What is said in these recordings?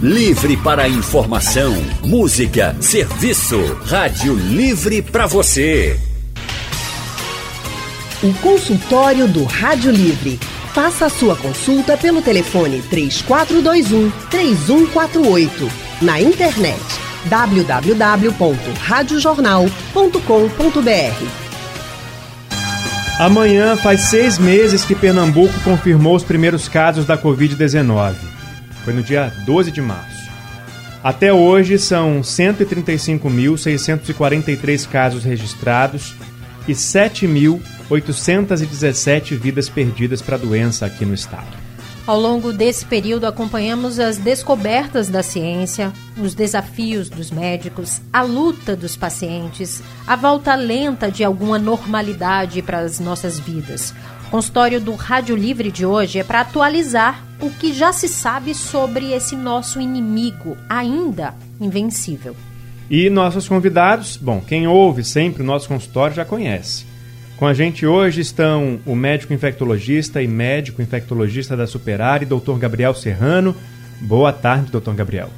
Livre para informação, música, serviço. Rádio Livre para você. O consultório do Rádio Livre. Faça a sua consulta pelo telefone 3421 3148. Na internet www.radiojornal.com.br. Amanhã faz seis meses que Pernambuco confirmou os primeiros casos da Covid-19. Foi no dia 12 de março. Até hoje são 135.643 casos registrados e 7.817 vidas perdidas para a doença aqui no estado. Ao longo desse período, acompanhamos as descobertas da ciência, os desafios dos médicos, a luta dos pacientes, a volta lenta de alguma normalidade para as nossas vidas. O consultório do Rádio Livre de hoje é para atualizar o que já se sabe sobre esse nosso inimigo, ainda invencível. E nossos convidados, bom, quem ouve sempre o nosso consultório já conhece. Com a gente hoje estão o médico infectologista e médico infectologista da Superare, doutor Gabriel Serrano. Boa tarde, doutor Gabriel.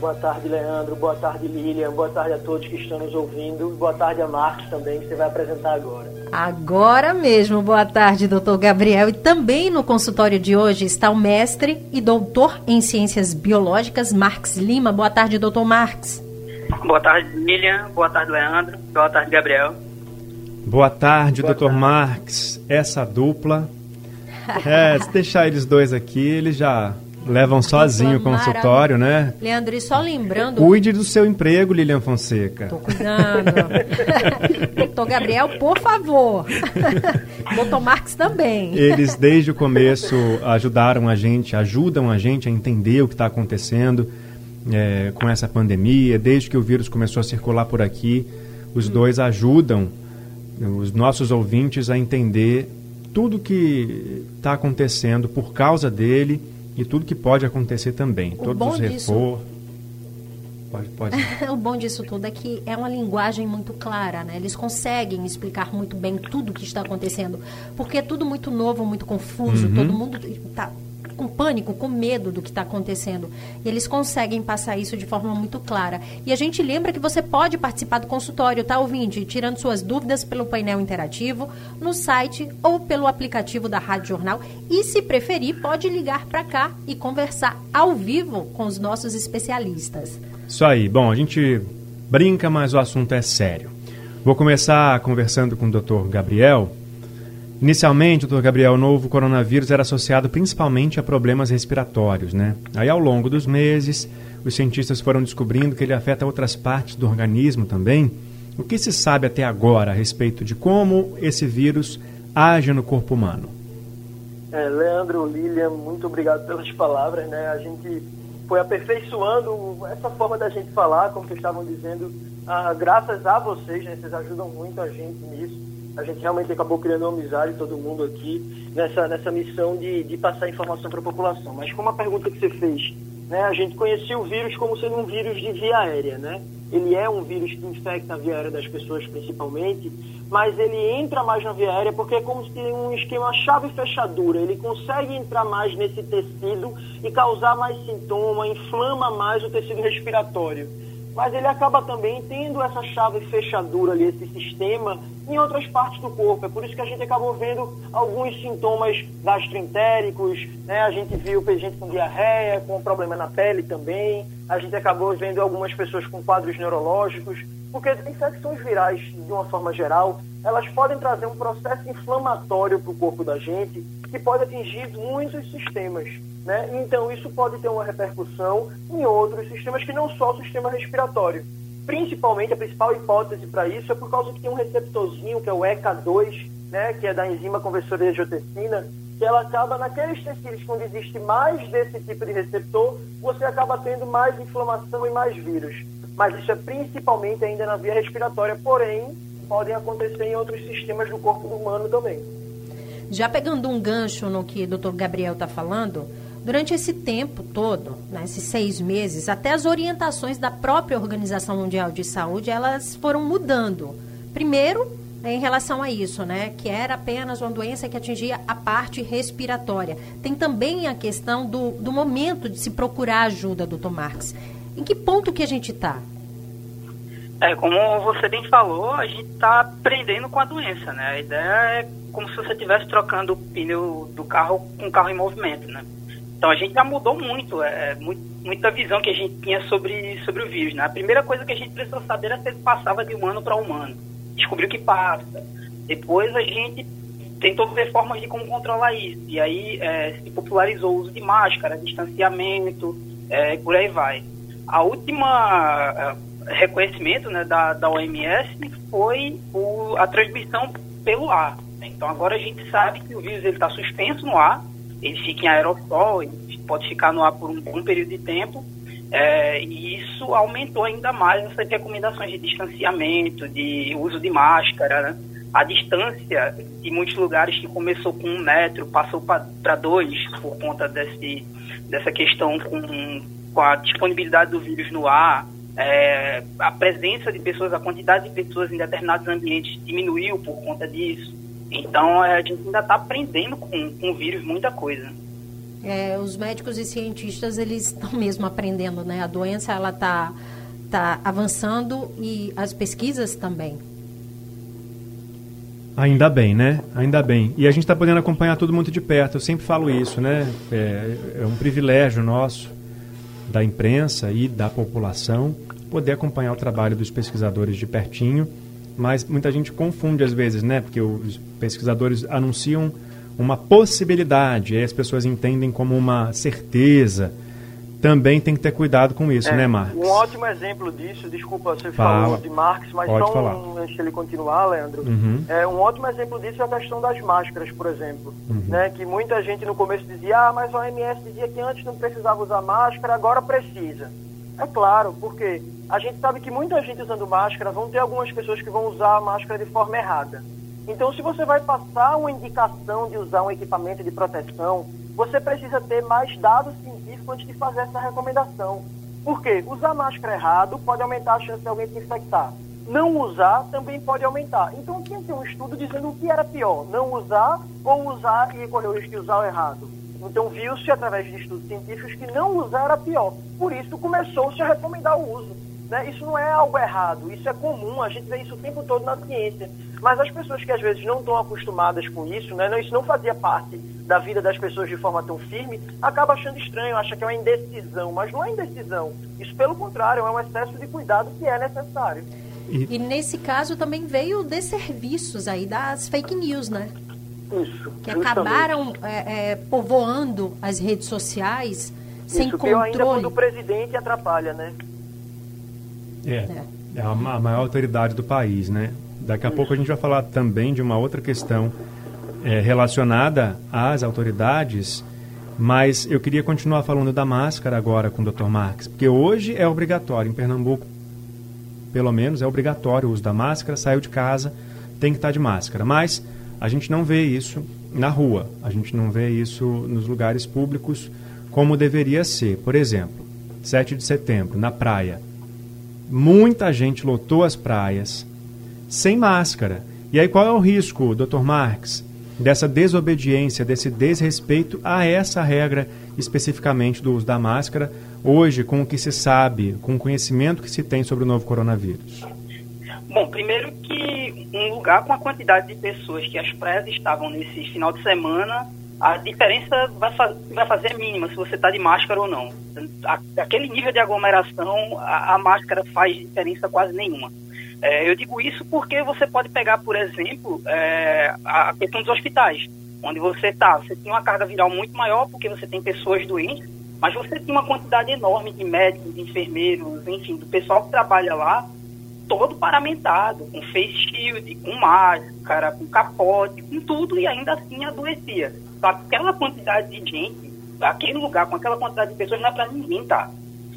Boa tarde, Leandro. Boa tarde, Lilian. Boa tarde a todos que estão nos ouvindo. Boa tarde a Marcos também, que você vai apresentar agora. Agora mesmo. Boa tarde, doutor Gabriel. E também no consultório de hoje está o mestre e doutor em ciências biológicas, Marx Lima. Boa tarde, doutor Marx. Boa tarde, Lilian. Boa tarde, Leandro. Boa tarde, Gabriel. Boa tarde, Boa doutor Marx. Essa dupla. É, se deixar eles dois aqui, eles já levam sozinho o consultório, né? Leandro, e só lembrando. Cuide do seu emprego, Lilian Fonseca. Tô cuidando. Doutor Gabriel, por favor. Doutor Marx também. Eles, desde o começo, ajudaram a gente, ajudam a gente a entender o que está acontecendo é, com essa pandemia. Desde que o vírus começou a circular por aqui, os hum. dois ajudam os nossos ouvintes a entender tudo que está acontecendo por causa dele e tudo que pode acontecer também. O Todos os reforços. Pode, pode. o bom disso tudo é que é uma linguagem muito clara, né? Eles conseguem explicar muito bem tudo o que está acontecendo, porque é tudo muito novo, muito confuso. Uhum. Todo mundo está com pânico, com medo do que está acontecendo. E eles conseguem passar isso de forma muito clara. E a gente lembra que você pode participar do consultório, tá, ouvinte? Tirando suas dúvidas pelo painel interativo, no site ou pelo aplicativo da Rádio Jornal. E, se preferir, pode ligar para cá e conversar ao vivo com os nossos especialistas. Isso aí. Bom, a gente brinca, mas o assunto é sério. Vou começar conversando com o Dr. Gabriel Inicialmente, doutor Gabriel, o novo coronavírus era associado principalmente a problemas respiratórios, né? Aí, ao longo dos meses, os cientistas foram descobrindo que ele afeta outras partes do organismo também. O que se sabe até agora a respeito de como esse vírus age no corpo humano? É, Leandro, Lilian, muito obrigado pelas palavras, né? A gente foi aperfeiçoando essa forma da gente falar, como vocês estavam dizendo, ah, graças a vocês, né? Vocês ajudam muito a gente nisso a gente realmente acabou criando uma amizade, todo mundo aqui, nessa, nessa missão de, de passar informação para a população. Mas como a pergunta que você fez, né, a gente conhecia o vírus como sendo um vírus de via aérea, né? Ele é um vírus que infecta a via aérea das pessoas principalmente, mas ele entra mais na via aérea porque é como se tem um esquema chave-fechadura. Ele consegue entrar mais nesse tecido e causar mais sintoma, inflama mais o tecido respiratório mas ele acaba também tendo essa chave fechadura ali, esse sistema, em outras partes do corpo. É por isso que a gente acabou vendo alguns sintomas gastroentéricos, né? A gente viu gente com diarreia, com problema na pele também. A gente acabou vendo algumas pessoas com quadros neurológicos, porque infecções virais, de uma forma geral, elas podem trazer um processo inflamatório para o corpo da gente que pode atingir muitos sistemas. Né? Então, isso pode ter uma repercussão em outros sistemas que não só o sistema respiratório. Principalmente, a principal hipótese para isso é por causa que tem um receptorzinho, que é o ECA2, né, que é da enzima conversora de angiotensina, que ela acaba naqueles tecidos onde existe mais desse tipo de receptor, você acaba tendo mais inflamação e mais vírus. Mas isso é principalmente ainda na via respiratória, porém, podem acontecer em outros sistemas do corpo humano também. Já pegando um gancho no que o doutor Gabriel está falando, Durante esse tempo todo, né, esses seis meses, até as orientações da própria Organização Mundial de Saúde, elas foram mudando. Primeiro, em relação a isso, né? Que era apenas uma doença que atingia a parte respiratória. Tem também a questão do, do momento de se procurar ajuda, doutor Marques. Em que ponto que a gente está? É, como você bem falou, a gente está aprendendo com a doença, né? A ideia é como se você estivesse trocando o pneu do carro com o carro em movimento, né? Então a gente já mudou muito, é, é muito, muita visão que a gente tinha sobre, sobre o vírus, né? A primeira coisa que a gente precisou saber era se ele passava de humano para humano. Descobriu que passa. Depois a gente tentou ver formas de como controlar isso. E aí é, se popularizou o uso de máscara, distanciamento, é, por aí vai. A última reconhecimento né, da, da OMS foi o, a transmissão pelo ar. Então agora a gente sabe que o vírus está suspenso no ar, ele fica em aerossol, ele pode ficar no ar por um bom período de tempo, é, e isso aumentou ainda mais essas recomendações de distanciamento, de uso de máscara, né? A distância de muitos lugares que começou com um metro passou para dois por conta desse, dessa questão com, com a disponibilidade do vírus no ar, é, a presença de pessoas, a quantidade de pessoas em determinados ambientes diminuiu por conta disso. Então é, a gente ainda está aprendendo com, com o vírus muita coisa. É, os médicos e cientistas eles estão mesmo aprendendo, né? A doença ela está tá avançando e as pesquisas também. Ainda bem, né? Ainda bem. E a gente está podendo acompanhar tudo muito de perto. Eu sempre falo isso, né? É, é um privilégio nosso da imprensa e da população poder acompanhar o trabalho dos pesquisadores de pertinho, mas muita gente confunde às vezes, né? Porque os pesquisadores anunciam uma possibilidade, e as pessoas entendem como uma certeza também tem que ter cuidado com isso, é, né, Marx? Um ótimo exemplo disso, desculpa, você Fala. falou de Marx, mas Pode só falar. um, antes ele continuar, Leandro, uhum. é, um ótimo exemplo disso é a questão das máscaras, por exemplo, uhum. né, que muita gente no começo dizia, ah, mas a OMS dizia que antes não precisava usar máscara, agora precisa. É claro, porque a gente sabe que muita gente usando máscara, vão ter algumas pessoas que vão usar a máscara de forma errada. Então, se você vai passar uma indicação de usar um equipamento de proteção, você precisa ter mais dados científicos antes de fazer essa recomendação. Por quê? Usar máscara errado pode aumentar a chance de alguém se infectar. Não usar também pode aumentar. Então tinha que ter um estudo dizendo o que era pior, não usar ou usar e correr o risco de usar o errado. Então viu-se através de estudos científicos que não usar era pior. Por isso começou-se a recomendar o uso. Né? Isso não é algo errado, isso é comum, a gente vê isso o tempo todo na ciência. Mas as pessoas que às vezes não estão acostumadas com isso, né, isso não fazia parte da vida das pessoas de forma tão firme, acaba achando estranho, acha que é uma indecisão, mas não é indecisão. Isso, pelo contrário, é um excesso de cuidado que é necessário. E, e nesse caso também veio de serviços aí das fake news, né? Isso. Que justamente. acabaram é, é, povoando as redes sociais sem Isso, controle. ainda quando o presidente atrapalha, né? É. é. É a maior autoridade do país, né? Daqui a pouco a gente vai falar também de uma outra questão é, relacionada às autoridades, mas eu queria continuar falando da máscara agora com o Dr. Marques, porque hoje é obrigatório em Pernambuco, pelo menos é obrigatório o uso da máscara, saiu de casa, tem que estar de máscara, mas a gente não vê isso na rua, a gente não vê isso nos lugares públicos como deveria ser. Por exemplo, 7 de setembro, na praia, muita gente lotou as praias, sem máscara. E aí qual é o risco, Dr. Marx, dessa desobediência, desse desrespeito a essa regra especificamente do uso da máscara, hoje com o que se sabe, com o conhecimento que se tem sobre o novo coronavírus? Bom, primeiro que um lugar com a quantidade de pessoas que as praias estavam nesse final de semana, a diferença vai, fa vai fazer mínima se você está de máscara ou não. Aquele nível de aglomeração, a, a máscara faz diferença quase nenhuma. É, eu digo isso porque você pode pegar, por exemplo, é, a questão dos hospitais, onde você está. Você tem uma carga viral muito maior porque você tem pessoas doentes, mas você tem uma quantidade enorme de médicos, de enfermeiros, enfim, do pessoal que trabalha lá, todo paramentado, com face shield, com máscara, com capote, com tudo, e ainda assim adoecia. Aquela quantidade de gente, aquele lugar com aquela quantidade de pessoas, não é para ninguém. Tá.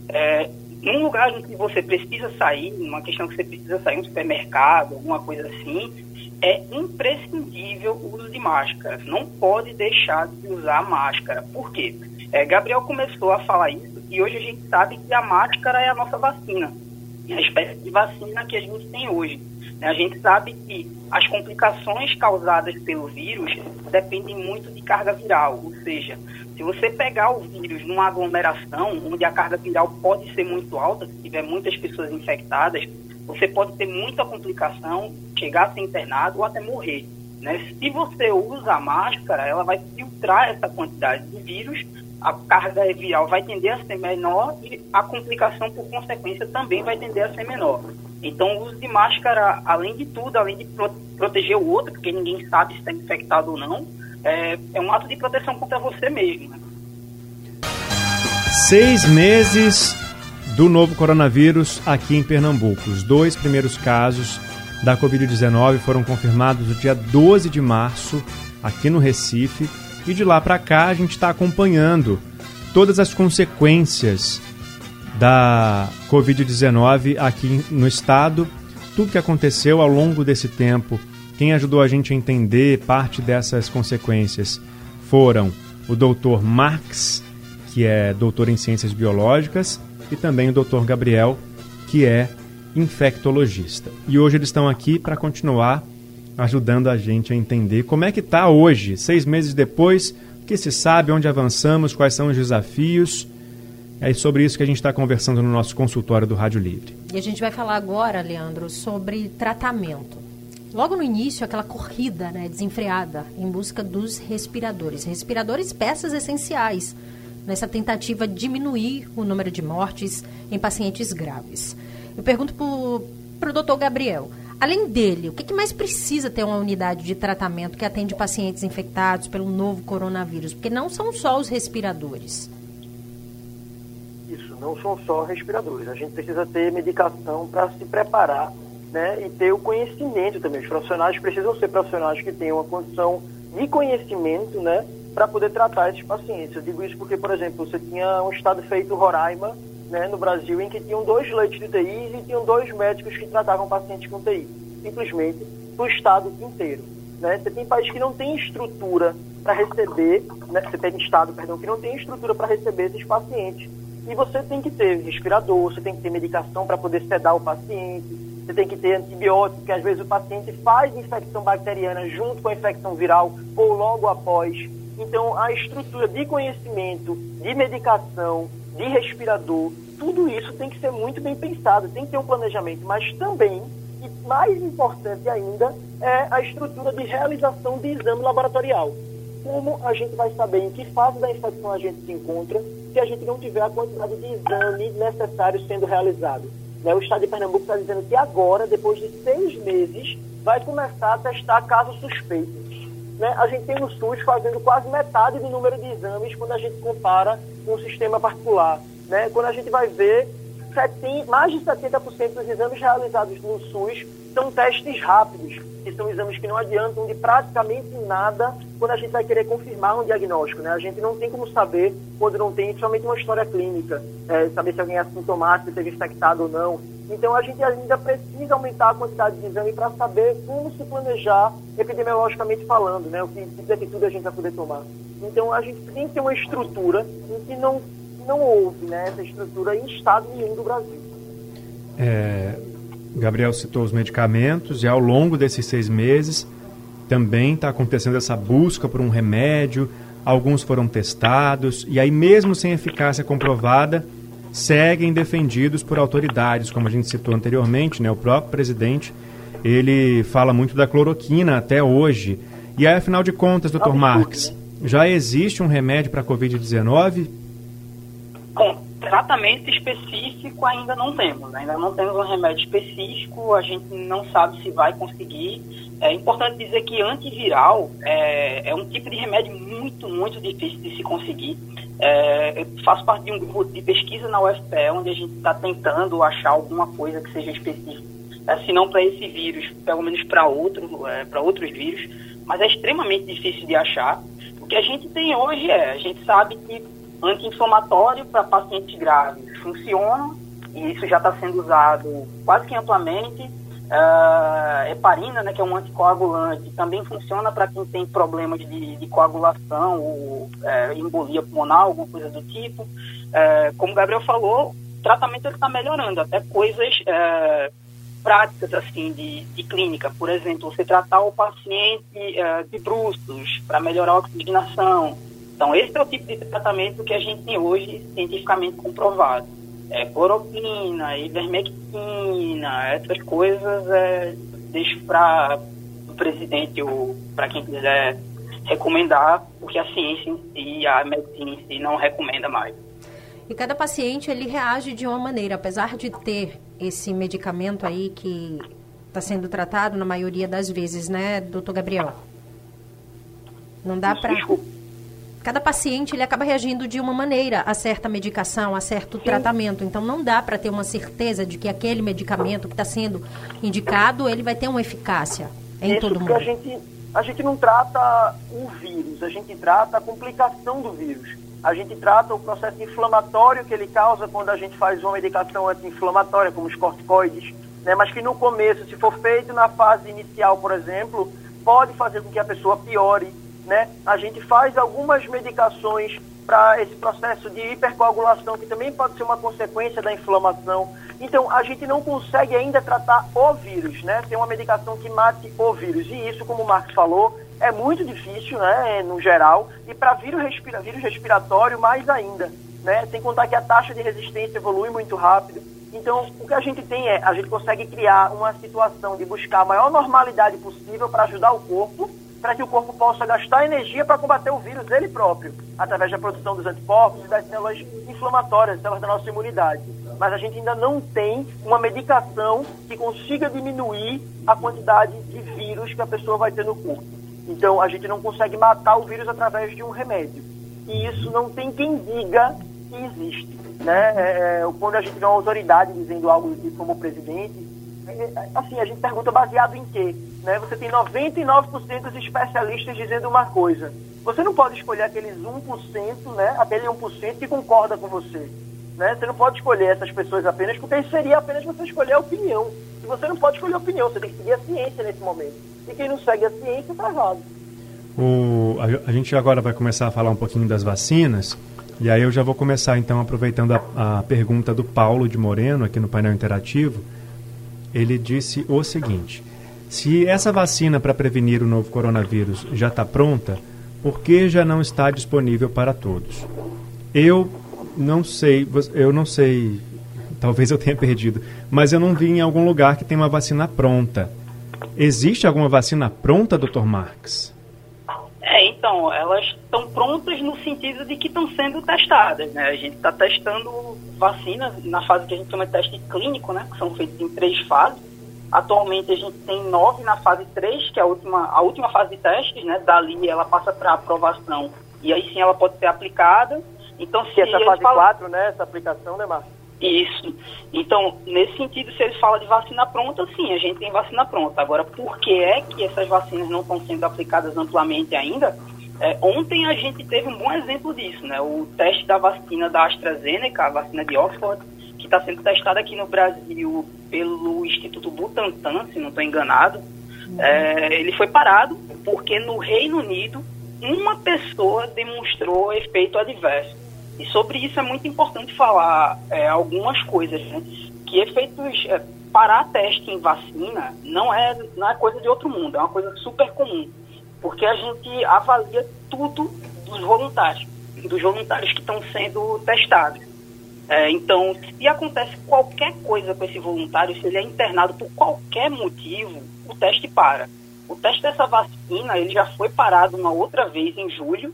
É, num lugar em que você precisa sair, numa questão que você precisa sair um supermercado, alguma coisa assim, é imprescindível o uso de máscara. Não pode deixar de usar máscara. Por quê? É, Gabriel começou a falar isso e hoje a gente sabe que a máscara é a nossa vacina. É a espécie de vacina que a gente tem hoje. A gente sabe que as complicações causadas pelo vírus dependem muito de carga viral, ou seja, se você pegar o vírus numa aglomeração, onde a carga viral pode ser muito alta, se tiver muitas pessoas infectadas, você pode ter muita complicação, chegar a ser internado ou até morrer. Né? Se você usa a máscara, ela vai filtrar essa quantidade de vírus, a carga viral vai tender a ser menor e a complicação, por consequência, também vai tender a ser menor. Então, o uso de máscara, além de tudo, além de pro proteger o outro, porque ninguém sabe se está infectado ou não, é, é, um ato de proteção contra você mesmo. Seis meses do novo coronavírus aqui em Pernambuco. Os dois primeiros casos da Covid-19 foram confirmados no dia 12 de março, aqui no Recife. E de lá para cá a gente está acompanhando todas as consequências da Covid-19 aqui no estado, tudo que aconteceu ao longo desse tempo. Quem ajudou a gente a entender parte dessas consequências foram o doutor Marx, que é doutor em ciências biológicas, e também o doutor Gabriel, que é infectologista. E hoje eles estão aqui para continuar ajudando a gente a entender como é que está hoje, seis meses depois, o que se sabe, onde avançamos, quais são os desafios. É sobre isso que a gente está conversando no nosso consultório do Rádio Livre. E a gente vai falar agora, Leandro, sobre tratamento. Logo no início, aquela corrida né, desenfreada em busca dos respiradores. Respiradores, peças essenciais nessa tentativa de diminuir o número de mortes em pacientes graves. Eu pergunto para o doutor Gabriel, além dele, o que, que, mais precisa ter uma unidade de tratamento que atende pacientes infectados pelo novo coronavírus? Porque não são só os respiradores. Isso, não são só respiradores. A gente precisa ter medicação para se preparar né, e ter o conhecimento também. Os profissionais precisam ser profissionais que tenham uma condição de conhecimento, né, para poder tratar esses pacientes. Eu digo isso porque, por exemplo, você tinha um estado feito Roraima, né, no Brasil, em que tinham dois leitos de UTI e tinham dois médicos que tratavam pacientes com TI, simplesmente para o estado inteiro. Né? Você tem países que não têm estrutura para receber, né? você tem estado, perdão, que não tem estrutura para receber esses pacientes. E você tem que ter respirador, você tem que ter medicação para poder sedar o paciente, você tem que ter antibiótico, porque às vezes o paciente faz infecção bacteriana junto com a infecção viral ou logo após. Então, a estrutura de conhecimento, de medicação, de respirador, tudo isso tem que ser muito bem pensado, tem que ter um planejamento, mas também, e mais importante ainda, é a estrutura de realização de exame laboratorial. Como a gente vai saber em que fase da infecção a gente se encontra se a gente não tiver a quantidade de exame necessário sendo realizado? Né? O Estado de Pernambuco está dizendo que agora, depois de seis meses, vai começar a testar casos suspeitos né, a gente tem no SUS fazendo quase metade do número de exames quando a gente compara com o sistema particular. Né? Quando a gente vai ver, mais de 70% dos exames realizados no SUS são testes rápidos, que são exames que não adiantam de praticamente nada quando a gente vai querer confirmar um diagnóstico. Né? A gente não tem como saber quando não tem somente uma história clínica, é, saber se alguém é assintomático, se teve infectado ou não. Então, a gente ainda precisa aumentar a quantidade de exame para saber como se planejar epidemiologicamente falando, né? O que de atitude a gente vai poder tomar. Então, a gente tem que ter uma estrutura em que não, não houve né, essa estrutura em estado nenhum do Brasil. É, Gabriel citou os medicamentos e ao longo desses seis meses também está acontecendo essa busca por um remédio. Alguns foram testados e aí, mesmo sem eficácia comprovada, seguem defendidos por autoridades, como a gente citou anteriormente, né? O próprio presidente, ele fala muito da cloroquina até hoje. E aí, afinal de contas, doutor Marques, já existe um remédio para a Covid-19? Bom, tratamento específico ainda não temos. Né? Ainda não temos um remédio específico, a gente não sabe se vai conseguir. É importante dizer que antiviral é, é um tipo de remédio muito, muito difícil de se conseguir. É, eu faço parte de um grupo de pesquisa na UFPE, onde a gente está tentando achar alguma coisa que seja específica, é, se não para esse vírus, pelo menos para outro, é, outros vírus, mas é extremamente difícil de achar. O que a gente tem hoje é, a gente sabe que anti-inflamatório para pacientes graves funciona, e isso já está sendo usado quase que amplamente, Uh, heparina, né, que é um anticoagulante, também funciona para quem tem problemas de, de coagulação ou uh, embolia pulmonar, alguma coisa do tipo. Uh, como o Gabriel falou, o tratamento está melhorando, até coisas práticas assim de, de clínica. Por exemplo, você tratar o paciente uh, de bruços para melhorar a oxigenação. Então, esse é o tipo de tratamento que a gente tem hoje cientificamente comprovado. É, cloroquina, ivermectina, essas coisas é, deixo para o presidente ou para quem quiser recomendar, porque a ciência e a medicina em si não recomenda mais. E cada paciente ele reage de uma maneira, apesar de ter esse medicamento aí que está sendo tratado na maioria das vezes, né, doutor Gabriel? Não dá para cada paciente ele acaba reagindo de uma maneira a certa medicação, a certo Sim. tratamento. Então não dá para ter uma certeza de que aquele medicamento que está sendo indicado ele vai ter uma eficácia em Isso todo mundo. A gente a gente não trata o vírus, a gente trata a complicação do vírus. A gente trata o processo inflamatório que ele causa quando a gente faz uma medicação anti-inflamatória, como os corticoides, né? mas que no começo, se for feito na fase inicial, por exemplo, pode fazer com que a pessoa piore. Né? A gente faz algumas medicações para esse processo de hipercoagulação, que também pode ser uma consequência da inflamação. Então, a gente não consegue ainda tratar o vírus, né? Tem uma medicação que mate o vírus. E isso, como o Marcos falou, é muito difícil, né, no geral. E para vírus, respira vírus respiratório, mais ainda. Né? Sem contar que a taxa de resistência evolui muito rápido. Então, o que a gente tem é, a gente consegue criar uma situação de buscar a maior normalidade possível para ajudar o corpo para que o corpo possa gastar energia para combater o vírus ele próprio, através da produção dos anticorpos e das células inflamatórias, células da nossa imunidade. Mas a gente ainda não tem uma medicação que consiga diminuir a quantidade de vírus que a pessoa vai ter no corpo. Então, a gente não consegue matar o vírus através de um remédio. E isso não tem quem diga que existe. Né? É, é quando a gente vê uma autoridade dizendo algo como o presidente, assim, a gente pergunta baseado em quê? Né? Você tem 99% dos especialistas dizendo uma coisa. Você não pode escolher aqueles 1%, né? aquele 1% que concorda com você. Né? Você não pode escolher essas pessoas apenas, porque seria apenas você escolher a opinião. E você não pode escolher a opinião, você tem que seguir a ciência nesse momento. E quem não segue a ciência está errado. O, a, a, gente agora vai começar a falar um pouquinho das vacinas. E aí eu já vou começar, então, aproveitando a, a pergunta do Paulo de Moreno aqui no painel interativo. Ele disse o seguinte se essa vacina para prevenir o novo coronavírus já está pronta, por que já não está disponível para todos? Eu não sei, eu não sei, talvez eu tenha perdido, mas eu não vi em algum lugar que tem uma vacina pronta. Existe alguma vacina pronta, Dr. Marx? É, então, elas estão prontas no sentido de que estão sendo testadas, né? A gente está testando vacinas na fase que a gente chama de teste clínico, né? Que são feitas em três fases Atualmente a gente tem nove na fase 3, que é a última, a última fase de testes, né? Dali ela passa para aprovação e aí sim ela pode ser aplicada. Então, se essa fase falam... 4, né? Essa aplicação, né, Márcio? Isso. Então, nesse sentido, se eles falam de vacina pronta, sim, a gente tem vacina pronta. Agora, por que é que essas vacinas não estão sendo aplicadas amplamente ainda? É, ontem a gente teve um bom exemplo disso, né? O teste da vacina da AstraZeneca, a vacina de Oxford, que está sendo testada aqui no Brasil pelo Instituto Butantan, se não estou enganado, uhum. é, ele foi parado porque no Reino Unido uma pessoa demonstrou efeito adverso. E sobre isso é muito importante falar é, algumas coisas, né? Que efeitos. É, parar teste em vacina não é, não é coisa de outro mundo, é uma coisa super comum. Porque a gente avalia tudo dos voluntários, dos voluntários que estão sendo testados. É, então, se acontece qualquer coisa com esse voluntário, se ele é internado por qualquer motivo, o teste para. O teste dessa vacina ele já foi parado uma outra vez em julho,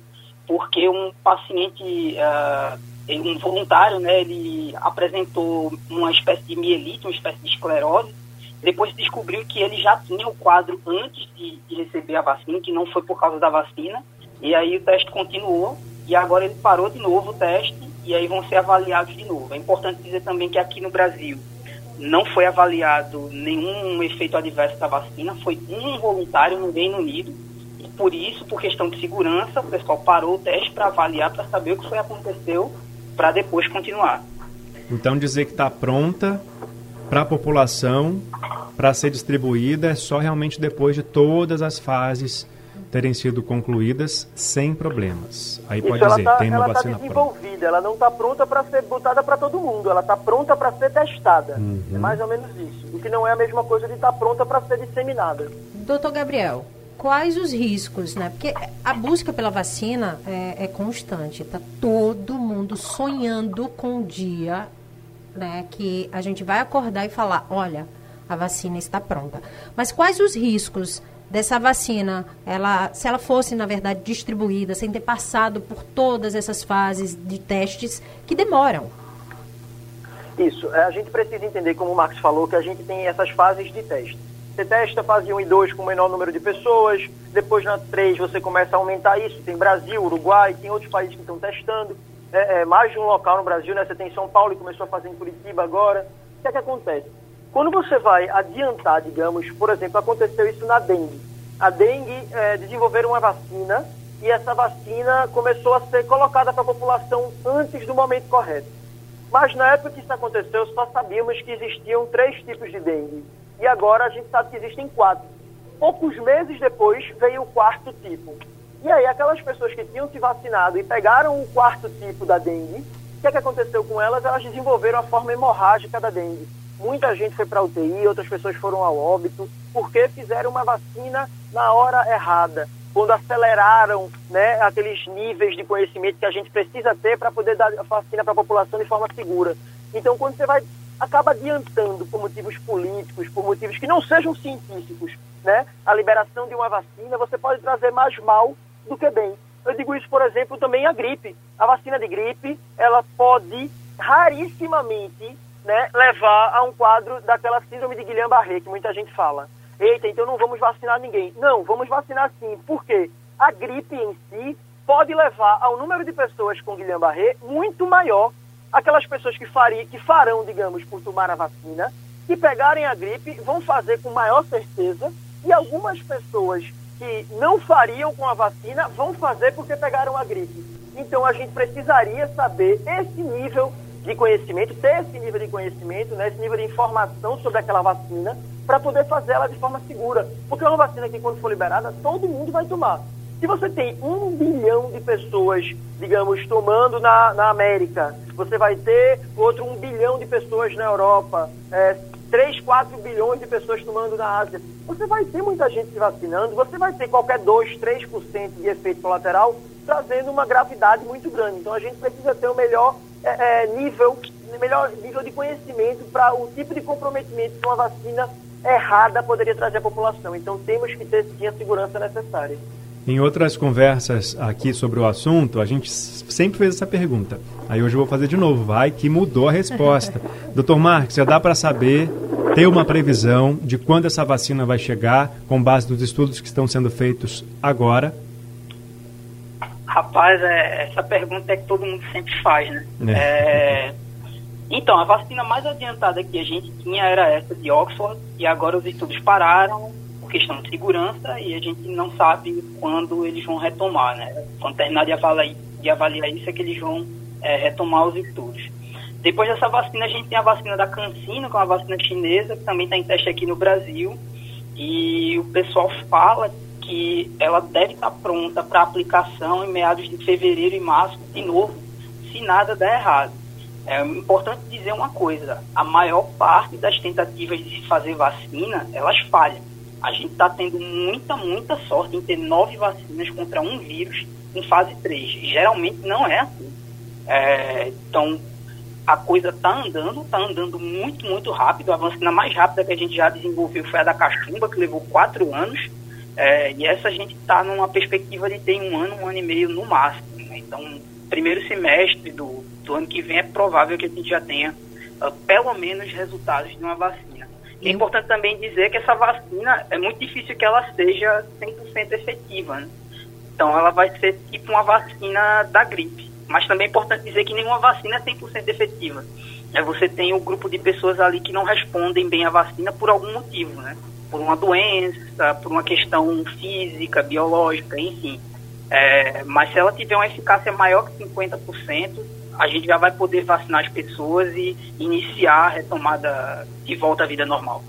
porque um paciente, uh, um voluntário, né, ele apresentou uma espécie de mielite, uma espécie de esclerose. Depois descobriu que ele já tinha o quadro antes de, de receber a vacina, que não foi por causa da vacina. E aí o teste continuou e agora ele parou de novo o teste e aí vão ser avaliados de novo. É importante dizer também que aqui no Brasil não foi avaliado nenhum efeito adverso da vacina, foi um voluntário no Reino Unido. Por isso, por questão de segurança, o pessoal parou o teste para avaliar, para saber o que foi aconteceu, para depois continuar. Então dizer que está pronta para a população, para ser distribuída, é só realmente depois de todas as fases terem sido concluídas sem problemas. Aí Isso, pode dizer, tá, tem uma ela tá vacina desenvolvida, pronta. ela não está pronta para ser botada para todo mundo, ela está pronta para ser testada. Uhum. É mais ou menos isso. O que não é a mesma coisa de estar tá pronta para ser disseminada. Doutor Gabriel, quais os riscos, né? Porque a busca pela vacina é, é constante, tá todo mundo sonhando com o dia, né, que a gente vai acordar e falar, olha, a vacina está pronta. Mas quais os riscos dessa vacina, ela, se ela fosse na verdade distribuída sem ter passado por todas essas fases de testes que demoram? Isso, é, a gente precisa entender, como o Marcos falou, que a gente tem essas fases de teste. Você testa fase 1 e 2 com o menor número de pessoas, depois na 3 você começa a aumentar isso. Tem Brasil, Uruguai, tem outros países que estão testando. É, é, mais de um local no Brasil, né? Você tem São Paulo e começou a fazer em Curitiba agora. O que é que acontece? Quando você vai adiantar, digamos, por exemplo, aconteceu isso na dengue. A dengue é, desenvolveram uma vacina e essa vacina começou a ser colocada para a população antes do momento correto. Mas na época que isso aconteceu, só sabíamos que existiam três tipos de dengue e agora a gente sabe que existem quatro. Poucos meses depois veio o quarto tipo. E aí, aquelas pessoas que tinham se vacinado e pegaram o quarto tipo da dengue, o que, é que aconteceu com elas? Elas desenvolveram a forma hemorrágica da dengue. Muita gente foi para UTI, outras pessoas foram ao óbito, porque fizeram uma vacina na hora errada, quando aceleraram né, aqueles níveis de conhecimento que a gente precisa ter para poder dar a vacina para a população de forma segura. Então, quando você vai acaba adiantando por motivos políticos, por motivos que não sejam científicos, né, a liberação de uma vacina, você pode trazer mais mal do que bem. Eu digo isso, por exemplo, também a gripe. A vacina de gripe, ela pode rarissimamente né, levar a um quadro daquela síndrome de Guillain-Barré, que muita gente fala. Eita, então não vamos vacinar ninguém. Não, vamos vacinar sim. Por quê? A gripe em si pode levar ao número de pessoas com Guillain-Barré muito maior aquelas pessoas que, fari, que farão, digamos, por tomar a vacina, que pegarem a gripe, vão fazer com maior certeza, e algumas pessoas que não fariam com a vacina vão fazer porque pegaram a gripe. Então a gente precisaria saber esse nível de conhecimento, ter esse nível de conhecimento, né, esse nível de informação sobre aquela vacina, para poder fazer ela de forma segura. Porque é uma vacina que, quando for liberada, todo mundo vai tomar. Se você tem um bilhão de pessoas, digamos, tomando na, na América, você vai ter outro um bilhão de pessoas na Europa, é, 3, 4 bilhões de pessoas tomando na Ásia. Você vai ter muita gente se vacinando, você vai ter qualquer 2, 3% de efeito colateral, trazendo uma gravidade muito grande. Então a gente precisa ter o melhor é, é, nível, melhor nível de conhecimento para o tipo de comprometimento que uma vacina errada poderia trazer à população. Então temos que ter sim a segurança necessária. Em outras conversas aqui sobre o assunto, a gente sempre fez essa pergunta. Aí hoje eu vou fazer de novo, vai que mudou a resposta. Doutor Marques, já dá para saber, ter uma previsão de quando essa vacina vai chegar, com base nos estudos que estão sendo feitos agora? Rapaz, é, essa pergunta é que todo mundo sempre faz, né? É. É, então, a vacina mais adiantada que a gente tinha era essa de Oxford, e agora os estudos pararam, questão de segurança e a gente não sabe quando eles vão retomar, né? Quando terminar de avaliar, de avaliar isso é que eles vão é, retomar os estudos. Depois dessa vacina, a gente tem a vacina da Cancino, que é uma vacina chinesa, que também está em teste aqui no Brasil. E o pessoal fala que ela deve estar tá pronta para aplicação em meados de fevereiro e março, de novo, se nada der errado. É importante dizer uma coisa: a maior parte das tentativas de se fazer vacina, elas falham a gente está tendo muita, muita sorte em ter nove vacinas contra um vírus em fase 3. Geralmente não é assim. É, então, a coisa está andando, está andando muito, muito rápido. A vacina mais rápida que a gente já desenvolveu foi a da cachumba, que levou quatro anos. É, e essa a gente está numa perspectiva de ter um ano, um ano e meio no máximo. Né? Então, primeiro semestre do, do ano que vem é provável que a gente já tenha uh, pelo menos resultados de uma vacina. É importante também dizer que essa vacina é muito difícil que ela seja 100% efetiva. Né? Então, ela vai ser tipo uma vacina da gripe. Mas também é importante dizer que nenhuma vacina é 100% efetiva. É, você tem o um grupo de pessoas ali que não respondem bem à vacina por algum motivo, né? Por uma doença, por uma questão física, biológica, enfim. É, mas se ela tiver uma eficácia maior que 50%, a gente já vai poder vacinar as pessoas e iniciar a retomada de volta à vida normal.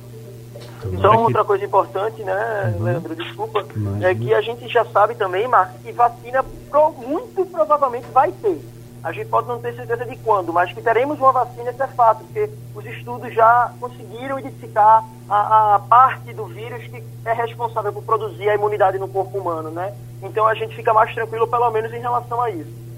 Só outra coisa importante, né, uhum. Leandro, desculpa, Imagina. é que a gente já sabe também, Marcos, que vacina pro, muito provavelmente vai ter. A gente pode não ter certeza de quando, mas que teremos uma vacina, isso é fato, porque os estudos já conseguiram identificar a, a, parte do vírus que é responsável por produzir a imunidade no corpo humano, né? Então a gente fica mais tranquilo, pelo menos em relação a isso.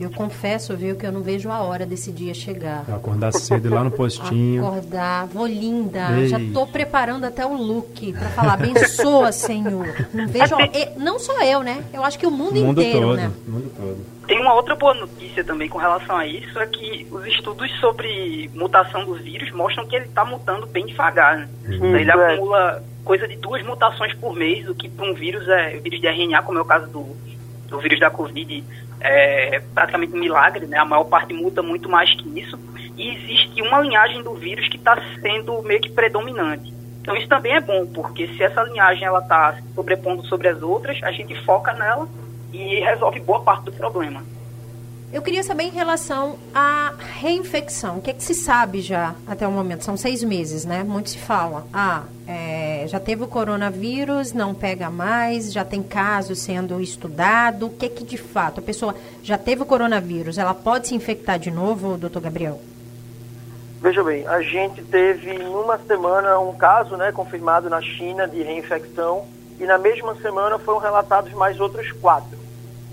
Eu confesso, viu, que eu não vejo a hora desse dia chegar. Acordar cedo lá no postinho. Acordar, vou linda. Ei. Já estou preparando até o look para falar, abençoa, Senhor. Não vejo, não só eu, né? Eu acho que o mundo, o mundo inteiro, todo, né? O mundo todo. Tem uma outra boa notícia também com relação a isso, é que os estudos sobre mutação dos vírus mostram que ele está mutando bem devagar. Né? Uhum. Ele acumula coisa de duas mutações por mês, o que para um vírus é o vírus de RNA, como é o caso do, do vírus da Covid, é praticamente um milagre, né? A maior parte muda muito mais que isso. E existe uma linhagem do vírus que está sendo meio que predominante. Então isso também é bom, porque se essa linhagem ela está sobrepondo sobre as outras, a gente foca nela e resolve boa parte do problema. Eu queria saber em relação à reinfecção. O que, é que se sabe já até o momento? São seis meses, né? Muito se fala. Ah, é, já teve o coronavírus, não pega mais, já tem casos sendo estudado. O que, é que de fato a pessoa já teve o coronavírus, ela pode se infectar de novo, doutor Gabriel? Veja bem, a gente teve numa semana um caso né, confirmado na China de reinfecção e na mesma semana foram relatados mais outros quatro.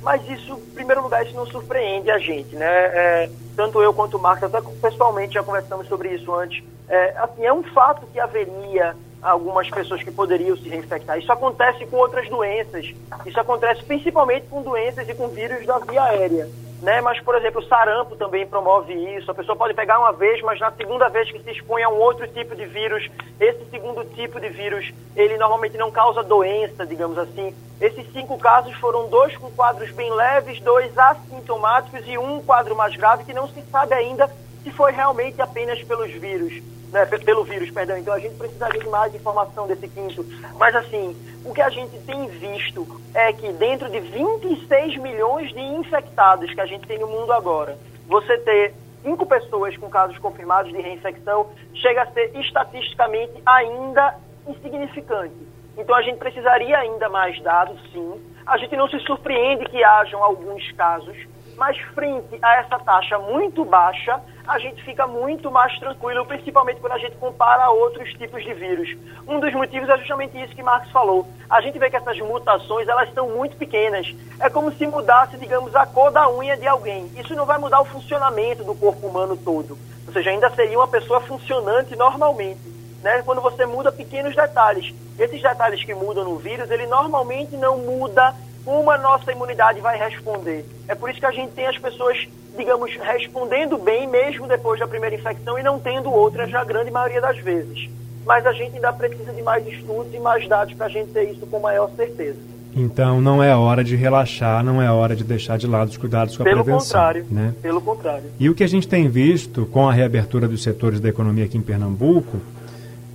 Mas isso, em primeiro lugar, isso não surpreende a gente, né? É, tanto eu quanto o Marcos, até pessoalmente já conversamos sobre isso antes. É, assim, é um fato que haveria algumas pessoas que poderiam se reinfectar. Isso acontece com outras doenças. Isso acontece principalmente com doenças e com vírus da via aérea né? Mas, por exemplo, o sarampo também promove isso. A pessoa pode pegar uma vez, mas na segunda vez que se expõe a um outro tipo de vírus, esse segundo tipo de vírus, ele normalmente não causa doença, digamos assim. Esses cinco casos foram dois com quadros bem leves, dois assintomáticos e um quadro mais grave que não se sabe ainda se foi realmente apenas pelos vírus né, pelo vírus, perdão. Então a gente precisaria de mais informação desse quinto. Mas assim, o que a gente tem visto é que dentro de 26 milhões de infectados que a gente tem no mundo agora, você ter cinco pessoas com casos confirmados de reinfecção chega a ser estatisticamente ainda insignificante. Então a gente precisaria ainda mais dados, sim. A gente não se surpreende que hajam alguns casos, mas frente a essa taxa muito baixa, a gente fica muito mais tranquilo, principalmente quando a gente compara a outros tipos de vírus. Um dos motivos é justamente isso que Marcos falou. A gente vê que essas mutações, elas são muito pequenas. É como se mudasse, digamos, a cor da unha de alguém. Isso não vai mudar o funcionamento do corpo humano todo. Ou seja, ainda seria uma pessoa funcionante normalmente. Né? Quando você muda pequenos detalhes. Esses detalhes que mudam no vírus, ele normalmente não muda como a nossa imunidade vai responder. É por isso que a gente tem as pessoas, digamos, respondendo bem mesmo depois da primeira infecção e não tendo outras na grande maioria das vezes. Mas a gente ainda precisa de mais estudos e mais dados para a gente ter isso com maior certeza. Então não é hora de relaxar, não é hora de deixar de lado os cuidados com a pelo prevenção. Contrário, né? Pelo contrário. E o que a gente tem visto com a reabertura dos setores da economia aqui em Pernambuco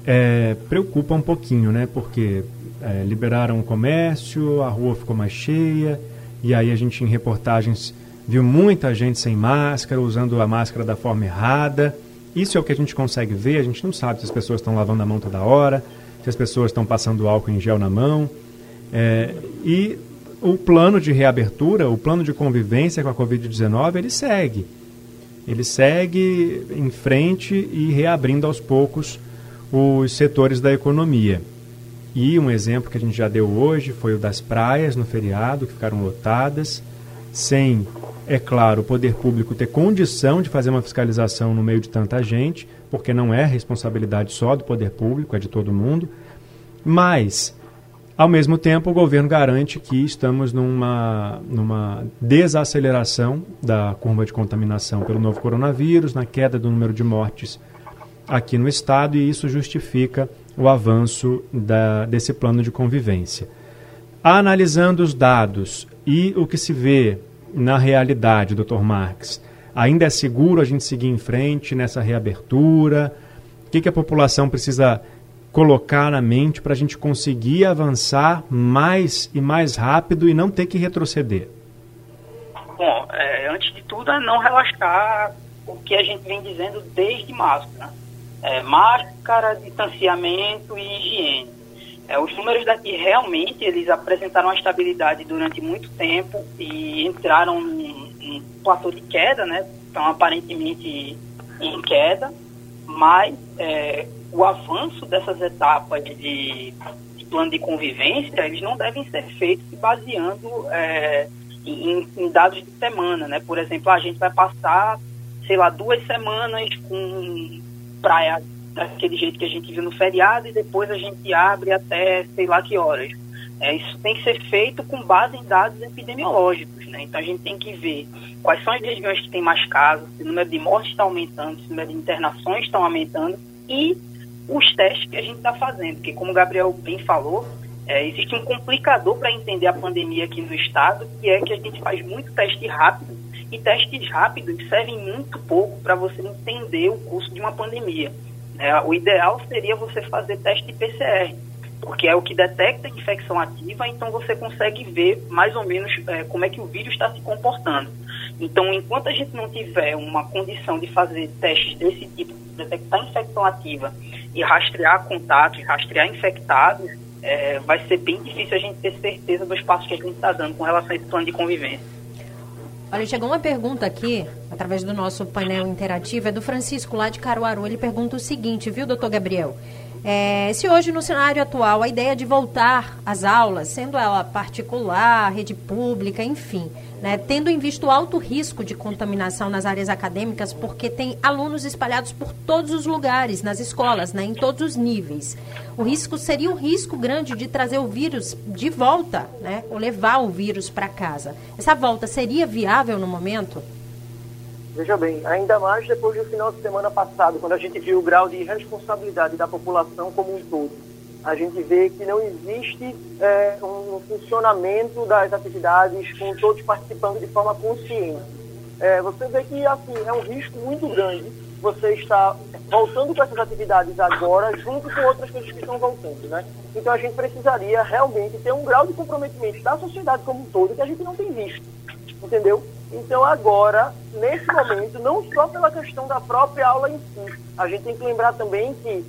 é, preocupa um pouquinho, né? Porque é, liberaram o comércio, a rua ficou mais cheia, e aí a gente em reportagens viu muita gente sem máscara, usando a máscara da forma errada. Isso é o que a gente consegue ver, a gente não sabe se as pessoas estão lavando a mão toda hora, se as pessoas estão passando álcool em gel na mão. É, e o plano de reabertura, o plano de convivência com a Covid-19, ele segue. Ele segue em frente e reabrindo aos poucos os setores da economia. E um exemplo que a gente já deu hoje foi o das praias no feriado, que ficaram lotadas, sem, é claro, o poder público ter condição de fazer uma fiscalização no meio de tanta gente, porque não é responsabilidade só do poder público, é de todo mundo. Mas, ao mesmo tempo, o governo garante que estamos numa, numa desaceleração da curva de contaminação pelo novo coronavírus, na queda do número de mortes aqui no estado, e isso justifica o avanço da, desse plano de convivência. Analisando os dados e o que se vê na realidade, Dr. Marx, ainda é seguro a gente seguir em frente nessa reabertura? O que, que a população precisa colocar na mente para a gente conseguir avançar mais e mais rápido e não ter que retroceder? Bom, é, antes de tudo é não relaxar o que a gente vem dizendo desde março. Né? é, máscara, distanciamento e higiene. É, os números daqui realmente eles apresentaram uma estabilidade durante muito tempo e entraram num, num platô de queda, né? Estão aparentemente em queda, mas é, o avanço dessas etapas de, de, plano de convivência, eles não devem ser feitos se baseando é, em, em, dados de semana, né? Por exemplo, a gente vai passar, sei lá, duas semanas com praia daquele jeito que a gente viu no feriado e depois a gente abre até sei lá que horas. É, isso tem que ser feito com base em dados epidemiológicos, né? Então a gente tem que ver quais são as regiões que têm mais casos, se o número de mortes está aumentando, se o número de internações estão aumentando e os testes que a gente está fazendo, porque como o Gabriel bem falou, é, existe um complicador para entender a pandemia aqui no estado, que é que a gente faz muito teste rápido e testes rápidos servem muito pouco para você entender o curso de uma pandemia. É, o ideal seria você fazer teste PCR, porque é o que detecta a infecção ativa, então você consegue ver mais ou menos é, como é que o vírus está se comportando. Então, enquanto a gente não tiver uma condição de fazer testes desse tipo, detectar infecção ativa e rastrear contatos, rastrear infectados, é, vai ser bem difícil a gente ter certeza dos passos que a gente está dando com relação a esse plano de convivência. Olha, chegou uma pergunta aqui, através do nosso painel interativo, é do Francisco, lá de Caruaru. Ele pergunta o seguinte, viu, doutor Gabriel? É, se hoje, no cenário atual, a ideia de voltar às aulas, sendo ela particular, rede pública, enfim, né, tendo em vista o alto risco de contaminação nas áreas acadêmicas, porque tem alunos espalhados por todos os lugares, nas escolas, né, em todos os níveis. O risco seria um risco grande de trazer o vírus de volta, né, ou levar o vírus para casa. Essa volta seria viável no momento? Veja bem, ainda mais depois do final de semana passado, quando a gente viu o grau de irresponsabilidade da população como um todo a gente vê que não existe é, um funcionamento das atividades com todos participando de forma consciente. É, você vê que assim é um risco muito grande você estar voltando com essas atividades agora junto com outras coisas que estão voltando, né? Então a gente precisaria realmente ter um grau de comprometimento da sociedade como um todo que a gente não tem visto, entendeu? Então agora, nesse momento, não só pela questão da própria aula em si, a gente tem que lembrar também que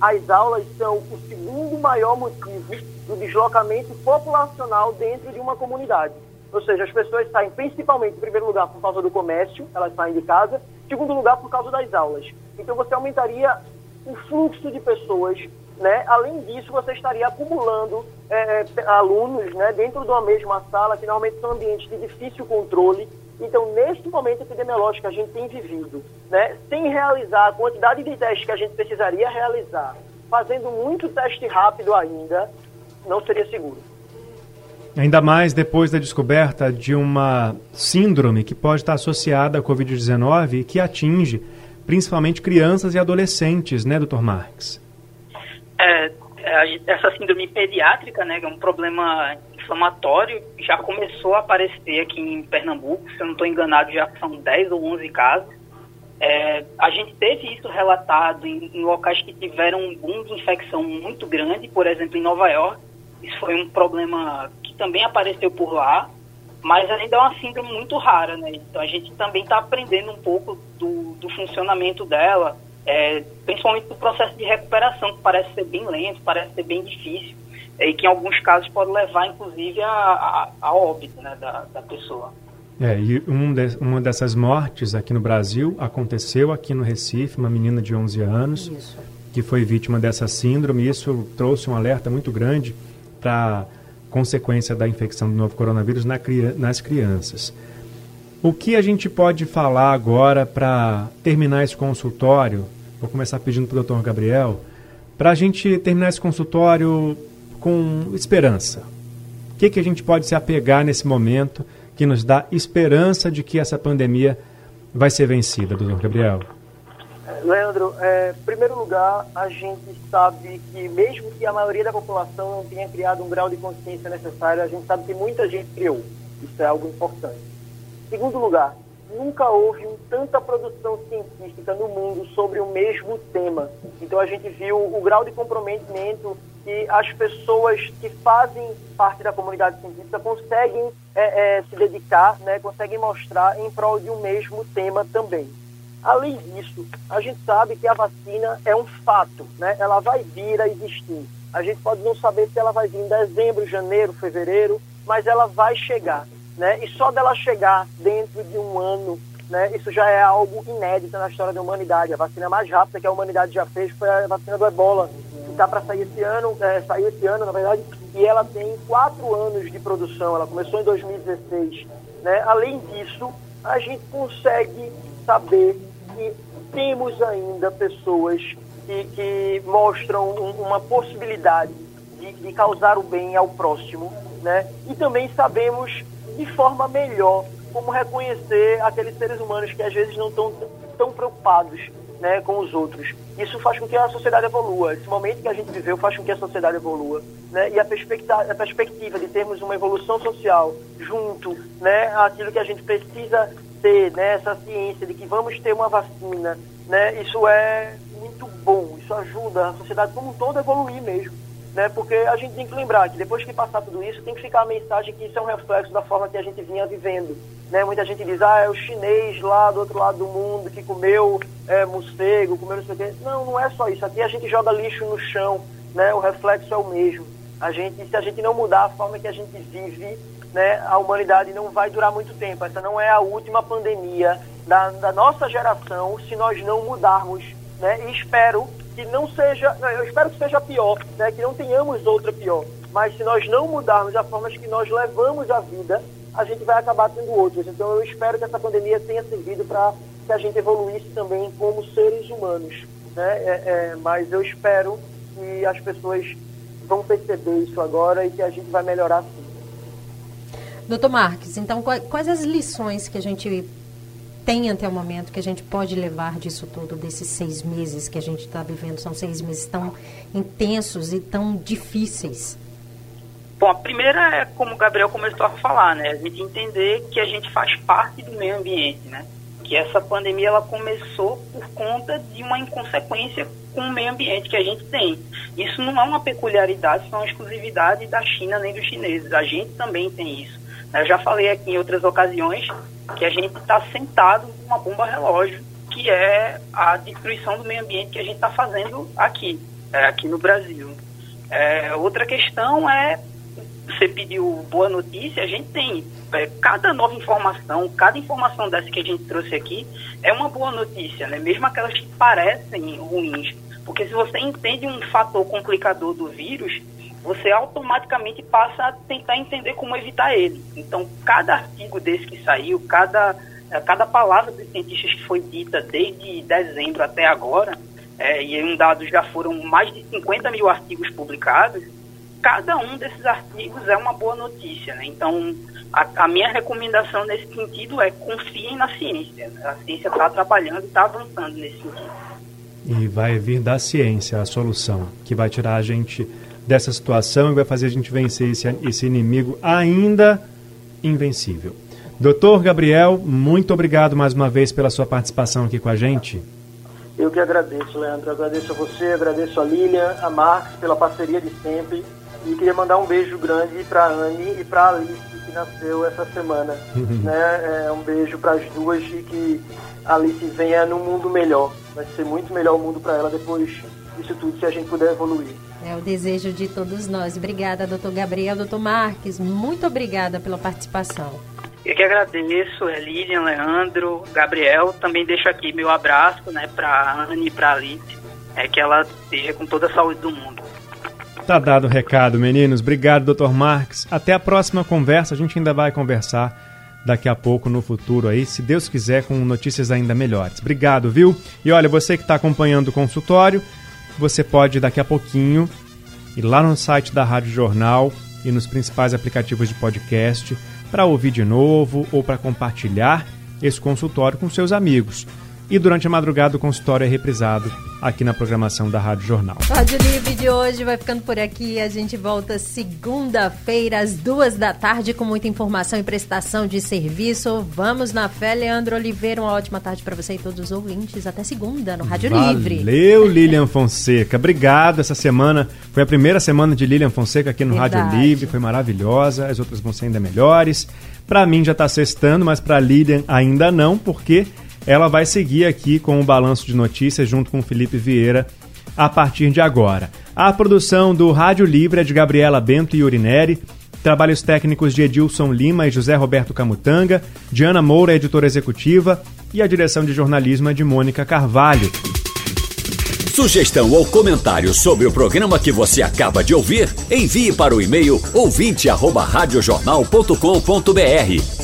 as aulas são o segundo maior motivo do deslocamento populacional dentro de uma comunidade. Ou seja, as pessoas saem principalmente, em primeiro lugar, por causa do comércio, elas saem de casa, em segundo lugar, por causa das aulas. Então, você aumentaria o fluxo de pessoas, né? Além disso, você estaria acumulando é, alunos né, dentro de uma mesma sala, que normalmente são ambientes de difícil controle, então, neste momento epidemiológico que a gente tem vivido, né, sem realizar a quantidade de testes que a gente precisaria realizar, fazendo muito teste rápido ainda, não seria seguro. Ainda mais depois da descoberta de uma síndrome que pode estar associada à Covid-19 e que atinge principalmente crianças e adolescentes, né, doutor Marques? É, é essa síndrome pediátrica, né, é um problema inflamatório já começou a aparecer aqui em Pernambuco, se eu não estou enganado, já são 10 ou 11 casos. É, a gente teve isso relatado em, em, locais que tiveram um boom de infecção muito grande, por exemplo, em Nova York. Isso foi um problema que também apareceu por lá, mas ainda é uma síndrome muito rara, né? Então a gente também está aprendendo um pouco do, do funcionamento dela, é, principalmente do processo de recuperação, que parece ser bem lento, parece ser bem difícil e que em alguns casos pode levar, inclusive, a, a, a óbito né, da, da pessoa. É, e um de, uma dessas mortes aqui no Brasil aconteceu aqui no Recife, uma menina de 11 anos Isso. que foi vítima dessa síndrome. Isso trouxe um alerta muito grande para consequência da infecção do novo coronavírus na, nas crianças. O que a gente pode falar agora para terminar esse consultório? Vou começar pedindo para o doutor Gabriel. Para a gente terminar esse consultório, com esperança. O que, que a gente pode se apegar nesse momento que nos dá esperança de que essa pandemia vai ser vencida, doutor Gabriel? Leandro, é, em primeiro lugar, a gente sabe que mesmo que a maioria da população não tenha criado um grau de consciência necessário, a gente sabe que muita gente criou. Isso é algo importante. Em segundo lugar, nunca houve tanta produção científica no mundo sobre o mesmo tema. Então a gente viu o grau de comprometimento que as pessoas que fazem parte da comunidade científica conseguem é, é, se dedicar, né, conseguem mostrar em prol de um mesmo tema também. Além disso, a gente sabe que a vacina é um fato, né? Ela vai vir a existir. A gente pode não saber se ela vai vir em dezembro, janeiro, fevereiro, mas ela vai chegar, né? E só dela chegar dentro de um ano, né? Isso já é algo inédito na história da humanidade. A vacina mais rápida que a humanidade já fez foi a vacina do Ebola, que está para sair esse ano, é, saiu esse ano, na verdade, e ela tem quatro anos de produção. Ela começou em 2016, né? Além disso, a gente consegue saber que temos ainda pessoas que, que mostram um, uma possibilidade de, de, causar o bem ao próximo, né? E também sabemos de forma melhor como reconhecer aqueles seres humanos que às vezes não estão tão preocupados né, com os outros. Isso faz com que a sociedade evolua. Esse momento que a gente viveu faz com que a sociedade evolua. Né? E a perspectiva, a perspectiva de termos uma evolução social junto né, àquilo que a gente precisa ter, né, essa ciência de que vamos ter uma vacina, né, isso é muito bom, isso ajuda a sociedade como um todo a evoluir mesmo. Né, porque a gente tem que lembrar que depois que passar tudo isso, tem que ficar a mensagem que isso é um reflexo da forma que a gente vinha vivendo. Né? Muita gente diz, ah, é o chinês lá do outro lado do mundo que comeu é, morcego, comeu não sei o quê. Não, não é só isso. Aqui a gente joga lixo no chão, né? o reflexo é o mesmo. A gente, se a gente não mudar a forma que a gente vive, né, a humanidade não vai durar muito tempo. Essa não é a última pandemia da, da nossa geração se nós não mudarmos. Né? E espero que não seja, eu espero que seja pior, né, que não tenhamos outra pior. Mas se nós não mudarmos a forma que nós levamos a vida, a gente vai acabar tendo outras. Então eu espero que essa pandemia tenha servido para que a gente evoluísse também como seres humanos. Né? É, é, mas eu espero que as pessoas vão perceber isso agora e que a gente vai melhorar sim. Doutor Marques, então quais as lições que a gente tem até o momento que a gente pode levar disso tudo, desses seis meses que a gente está vivendo? São seis meses tão intensos e tão difíceis. Bom, a primeira é como o Gabriel começou a falar, né? A gente entender que a gente faz parte do meio ambiente, né? Que essa pandemia ela começou por conta de uma inconsequência com o meio ambiente que a gente tem. Isso não é uma peculiaridade, isso é uma exclusividade da China nem dos chineses. A gente também tem isso. Eu já falei aqui em outras ocasiões que a gente está sentado numa bomba relógio, que é a destruição do meio ambiente que a gente está fazendo aqui, é, aqui no Brasil. É, outra questão é, você pediu boa notícia, a gente tem é, cada nova informação, cada informação dessa que a gente trouxe aqui é uma boa notícia, né? mesmo aquelas que parecem ruins. Porque se você entende um fator complicador do vírus, você automaticamente passa a tentar entender como evitar ele. Então, cada artigo desse que saiu, cada, eh, cada palavra dos cientistas que foi dita desde dezembro até agora, é, e um dado já foram mais de 50 mil artigos publicados, cada um desses artigos é uma boa notícia. Né? Então, a, a, minha recomendação nesse sentido é confiem na ciência. A ciência está trabalhando e está avançando nesse sentido. E vai vir da ciência a solução, que vai tirar a gente dessa situação e vai fazer a gente vencer esse, esse inimigo ainda invencível. Doutor Gabriel, muito obrigado mais uma vez pela sua participação aqui com a gente. Eu que agradeço, Leandro. Agradeço a você, agradeço a Lilian, a Marcos pela parceria de sempre. E queria mandar um beijo grande para a Anne e para a Alice, que nasceu essa semana. né? É, um beijo para as duas e que a Alice venha num mundo melhor. Vai ser muito melhor o mundo para ela depois disso tudo, se a gente puder evoluir. É o desejo de todos nós. Obrigada, doutor Gabriel, doutor Marques. Muito obrigada pela participação. Eu que agradeço, é Lilian, Leandro, Gabriel. Também deixo aqui meu abraço né, para Anne e para Alice. É que ela esteja com toda a saúde do mundo. Tá dado o recado, meninos. Obrigado, doutor Marques. Até a próxima conversa. A gente ainda vai conversar daqui a pouco no futuro aí, se Deus quiser, com notícias ainda melhores. Obrigado, viu? E olha, você que está acompanhando o consultório, você pode daqui a pouquinho ir lá no site da Rádio Jornal e nos principais aplicativos de podcast para ouvir de novo ou para compartilhar esse consultório com seus amigos e durante a madrugada o consultório é reprisado aqui na programação da Rádio Jornal. Rádio Livre de hoje vai ficando por aqui. A gente volta segunda-feira às duas da tarde com muita informação e prestação de serviço. Vamos na fé, Leandro Oliveira. Uma ótima tarde para você e todos os ouvintes. Até segunda no Rádio Valeu, Livre. Valeu, Lilian Fonseca. Obrigado. Essa semana foi a primeira semana de Lilian Fonseca aqui no Verdade. Rádio Livre. Foi maravilhosa. As outras vão ser ainda melhores. Para mim já está sextando, mas para Lilian ainda não, porque ela vai seguir aqui com o balanço de notícias junto com o Felipe Vieira a partir de agora. A produção do Rádio Livre é de Gabriela Bento e Urineri, trabalhos técnicos de Edilson Lima e José Roberto Camutanga, Diana Moura, editora executiva, e a direção de jornalismo é de Mônica Carvalho. Sugestão ou comentário sobre o programa que você acaba de ouvir, envie para o e-mail ouvinte@radiojornal.com.br